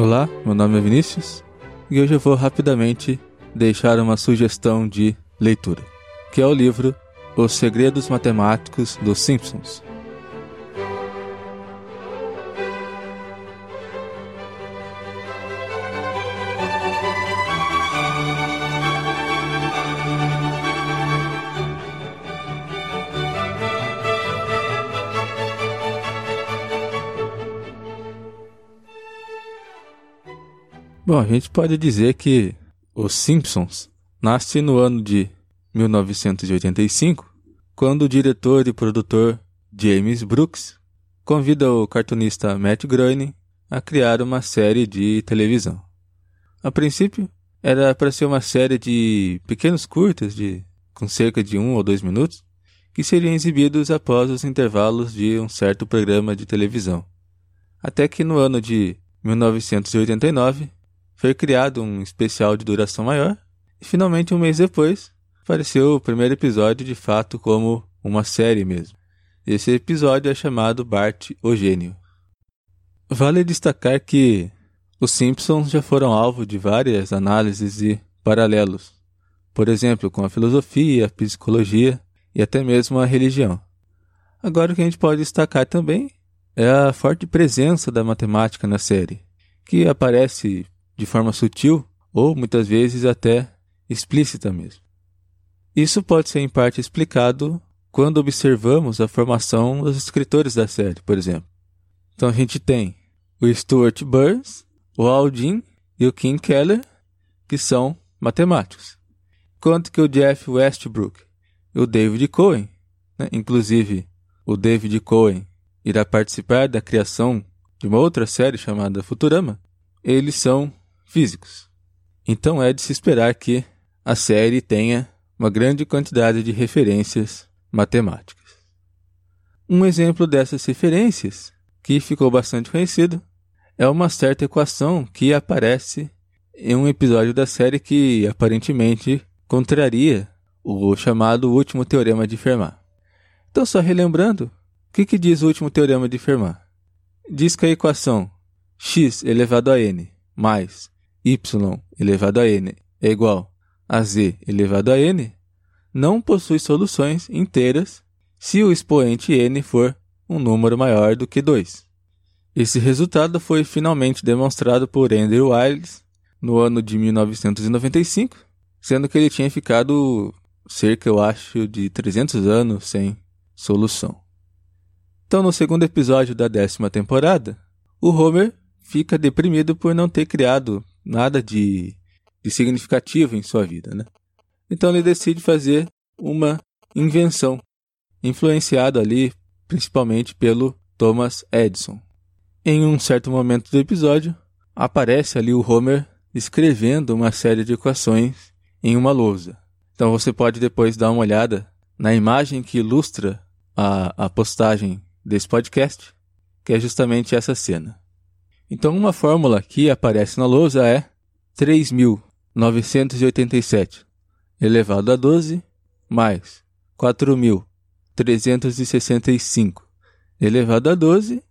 Olá, meu nome é Vinícius e hoje eu vou rapidamente deixar uma sugestão de leitura, que é o livro Os Segredos Matemáticos dos Simpsons. Bom, a gente pode dizer que Os Simpsons nasce no ano de 1985, quando o diretor e produtor James Brooks convida o cartunista Matt Groening a criar uma série de televisão. A princípio, era para ser uma série de pequenos curtas de com cerca de um ou dois minutos, que seriam exibidos após os intervalos de um certo programa de televisão. Até que no ano de 1989, foi criado um especial de duração maior, e finalmente um mês depois apareceu o primeiro episódio de fato como uma série mesmo. Esse episódio é chamado Bart o Gênio. Vale destacar que os Simpsons já foram alvo de várias análises e paralelos, por exemplo, com a filosofia, a psicologia e até mesmo a religião. Agora o que a gente pode destacar também é a forte presença da matemática na série, que aparece de forma sutil ou muitas vezes até explícita mesmo. Isso pode ser em parte explicado quando observamos a formação dos escritores da série, por exemplo. Então a gente tem o Stuart Burns, o Aldin e o Kim Keller, que são matemáticos. Enquanto que o Jeff Westbrook e o David Cohen, né, inclusive o David Cohen irá participar da criação de uma outra série chamada Futurama, eles são físicos. Então é de se esperar que a série tenha uma grande quantidade de referências matemáticas. Um exemplo dessas referências, que ficou bastante conhecido, é uma certa equação que aparece em um episódio da série que aparentemente contraria o chamado último teorema de Fermat. Então, só relembrando, o que, que diz o último teorema de Fermat? Diz que a equação x elevado a n mais y elevado a n é igual a z elevado a n, não possui soluções inteiras se o expoente n for um número maior do que 2. Esse resultado foi finalmente demonstrado por Andrew Wiles no ano de 1995, sendo que ele tinha ficado cerca, eu acho, de 300 anos sem solução. Então, no segundo episódio da décima temporada, o Homer fica deprimido por não ter criado nada de, de significativo em sua vida, né? Então ele decide fazer uma invenção, influenciado ali principalmente pelo Thomas Edison. Em um certo momento do episódio, aparece ali o Homer escrevendo uma série de equações em uma lousa. Então você pode depois dar uma olhada na imagem que ilustra a, a postagem desse podcast, que é justamente essa cena. Então, uma fórmula que aparece na lousa é 3.987 elevado a 12 mais 4.365 elevado a 12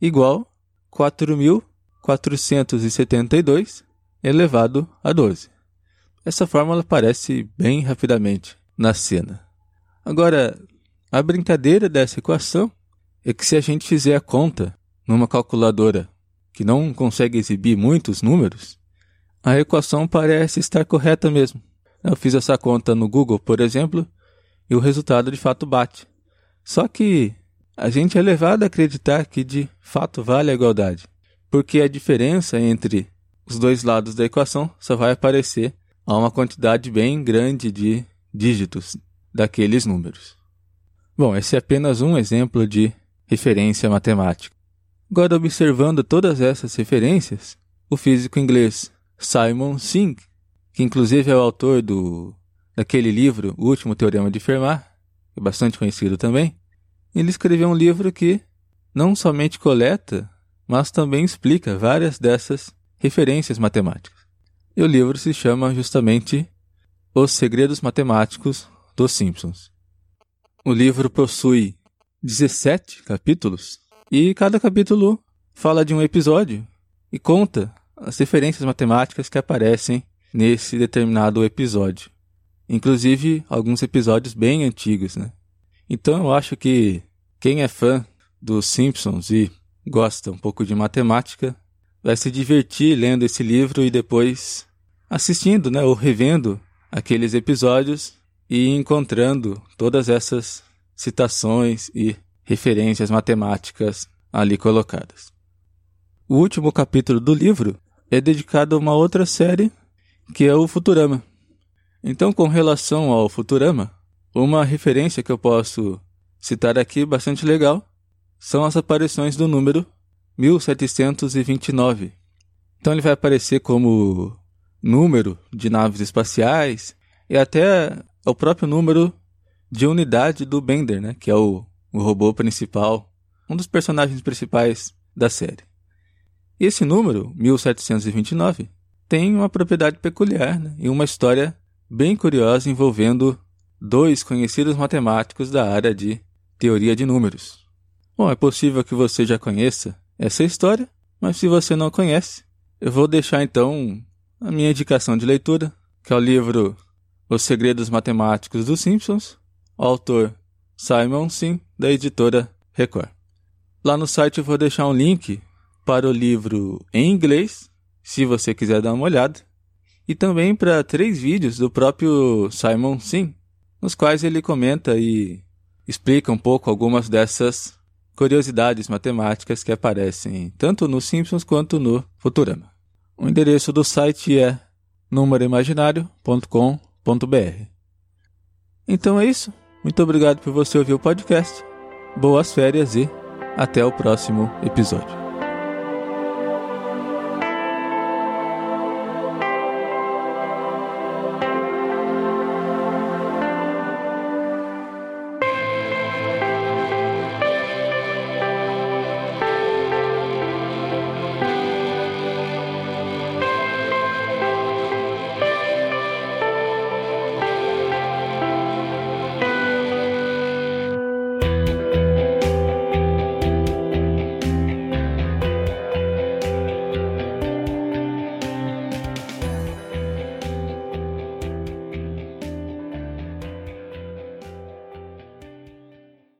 igual 4.472 elevado a 12. Essa fórmula aparece bem rapidamente na cena. Agora, a brincadeira dessa equação é que se a gente fizer a conta numa calculadora que não consegue exibir muitos números, a equação parece estar correta mesmo. Eu fiz essa conta no Google, por exemplo, e o resultado de fato bate. Só que a gente é levado a acreditar que de fato vale a igualdade, porque a diferença entre os dois lados da equação só vai aparecer a uma quantidade bem grande de dígitos daqueles números. Bom, esse é apenas um exemplo de referência matemática. Agora, observando todas essas referências, o físico inglês Simon Singh, que inclusive é o autor do daquele livro, O Último Teorema de Fermat, é bastante conhecido também, ele escreveu um livro que não somente coleta, mas também explica várias dessas referências matemáticas. E o livro se chama justamente Os Segredos Matemáticos dos Simpsons. O livro possui 17 capítulos e cada capítulo fala de um episódio e conta as referências matemáticas que aparecem nesse determinado episódio. Inclusive alguns episódios bem antigos, né? Então eu acho que quem é fã dos Simpsons e gosta um pouco de matemática vai se divertir lendo esse livro e depois assistindo, né, ou revendo aqueles episódios e encontrando todas essas citações e referências matemáticas ali colocadas. O último capítulo do livro é dedicado a uma outra série que é o Futurama. Então, com relação ao Futurama, uma referência que eu posso citar aqui bastante legal são as aparições do número 1729. Então ele vai aparecer como número de naves espaciais e até o próprio número de unidade do Bender, né, que é o, o robô principal, um dos personagens principais da série. E esse número, 1729, tem uma propriedade peculiar né, e uma história bem curiosa envolvendo dois conhecidos matemáticos da área de teoria de números. Bom, é possível que você já conheça essa história, mas se você não conhece, eu vou deixar então a minha indicação de leitura, que é o livro Os Segredos Matemáticos dos Simpsons, autor Simon Sim, da editora Record. Lá no site eu vou deixar um link para o livro em inglês, se você quiser dar uma olhada, e também para três vídeos do próprio Simon Sim, nos quais ele comenta e explica um pouco algumas dessas curiosidades matemáticas que aparecem tanto no Simpsons quanto no Futurama. O endereço do site é númeroimaginário.com.br. Então é isso. Muito obrigado por você ouvir o podcast. Boas férias e até o próximo episódio.